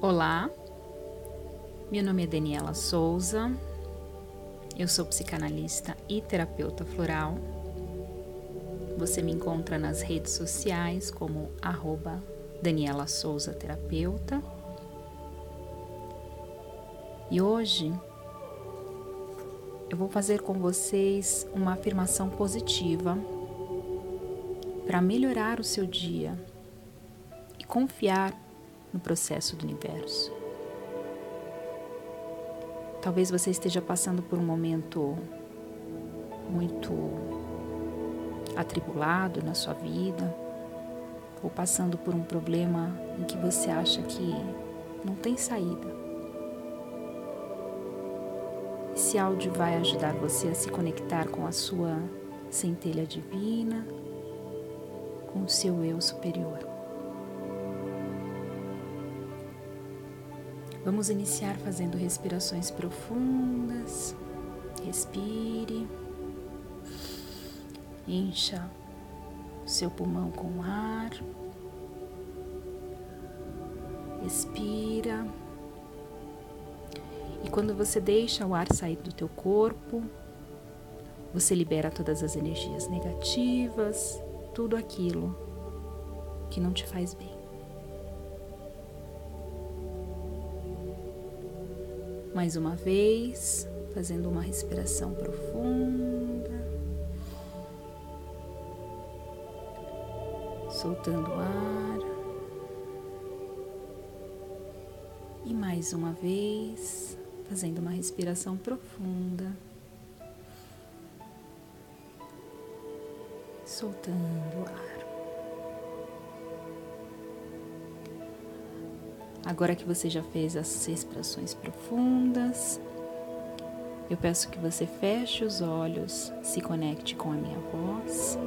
Olá, meu nome é Daniela Souza, eu sou psicanalista e terapeuta floral. Você me encontra nas redes sociais como arroba Daniela Souza Terapeuta. E hoje eu vou fazer com vocês uma afirmação positiva para melhorar o seu dia e confiar no processo do universo. Talvez você esteja passando por um momento muito atribulado na sua vida, ou passando por um problema em que você acha que não tem saída. Esse áudio vai ajudar você a se conectar com a sua centelha divina, com o seu eu superior. Vamos iniciar fazendo respirações profundas. Respire. Encha o seu pulmão com ar. Expira. E quando você deixa o ar sair do teu corpo, você libera todas as energias negativas, tudo aquilo que não te faz bem. Mais uma vez, fazendo uma respiração profunda, soltando o ar. E mais uma vez, fazendo uma respiração profunda, soltando o ar. Agora que você já fez as respirações profundas, eu peço que você feche os olhos, se conecte com a minha voz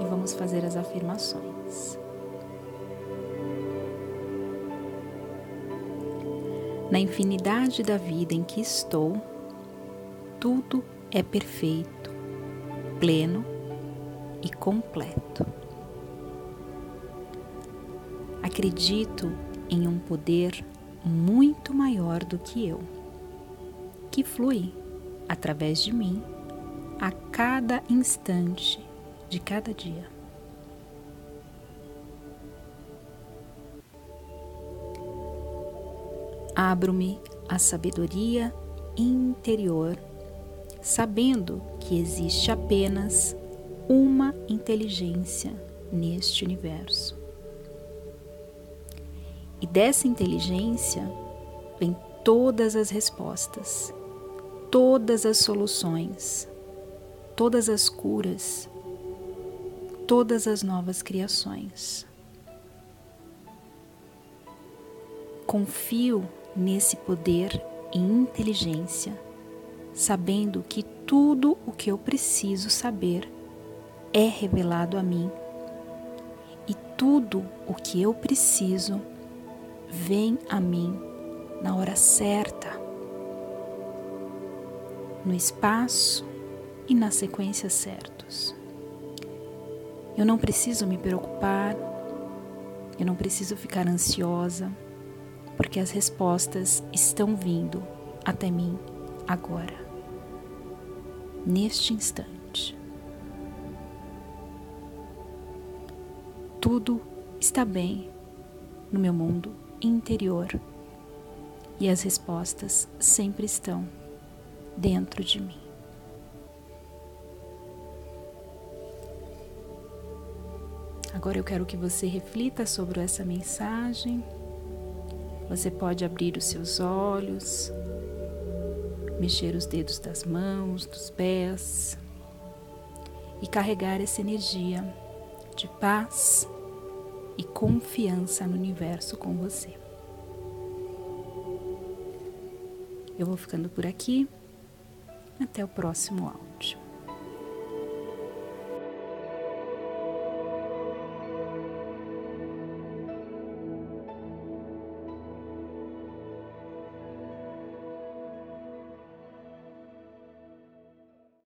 e vamos fazer as afirmações. Na infinidade da vida em que estou, tudo é perfeito, pleno e completo. Acredito em um poder muito maior do que eu, que flui através de mim a cada instante de cada dia. Abro-me à sabedoria interior, sabendo que existe apenas uma inteligência neste universo. E dessa inteligência vem todas as respostas, todas as soluções, todas as curas, todas as novas criações. Confio nesse poder e inteligência, sabendo que tudo o que eu preciso saber é revelado a mim e tudo o que eu preciso vem a mim na hora certa, no espaço e na sequência certos. Eu não preciso me preocupar, eu não preciso ficar ansiosa, porque as respostas estão vindo até mim agora, neste instante. Tudo está bem no meu mundo interior e as respostas sempre estão dentro de mim. Agora eu quero que você reflita sobre essa mensagem. Você pode abrir os seus olhos, mexer os dedos das mãos, dos pés e carregar essa energia de paz e confiança no universo com você. Eu vou ficando por aqui. Até o próximo áudio.